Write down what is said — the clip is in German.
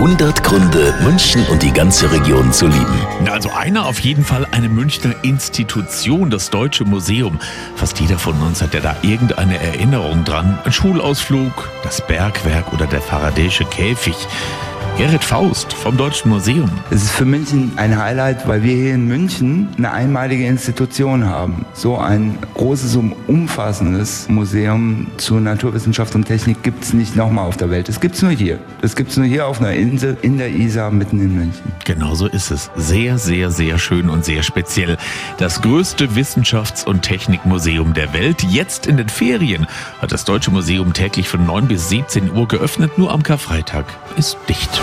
100 Gründe, München und die ganze Region zu lieben. Also einer auf jeden Fall eine Münchner Institution, das Deutsche Museum. Fast jeder von uns hat ja da irgendeine Erinnerung dran. Ein Schulausflug, das Bergwerk oder der Faradäische Käfig. Gerrit Faust vom Deutschen Museum. Es ist für München ein Highlight, weil wir hier in München eine einmalige Institution haben. So ein großes und umfassendes Museum zur Naturwissenschaft und Technik gibt es nicht nochmal auf der Welt. Das gibt es nur hier. Das gibt es nur hier auf einer Insel in der Isar mitten in München. Genau so ist es. Sehr, sehr, sehr schön und sehr speziell. Das größte Wissenschafts- und Technikmuseum der Welt. Jetzt in den Ferien hat das Deutsche Museum täglich von 9 bis 17 Uhr geöffnet. Nur am Karfreitag ist dicht.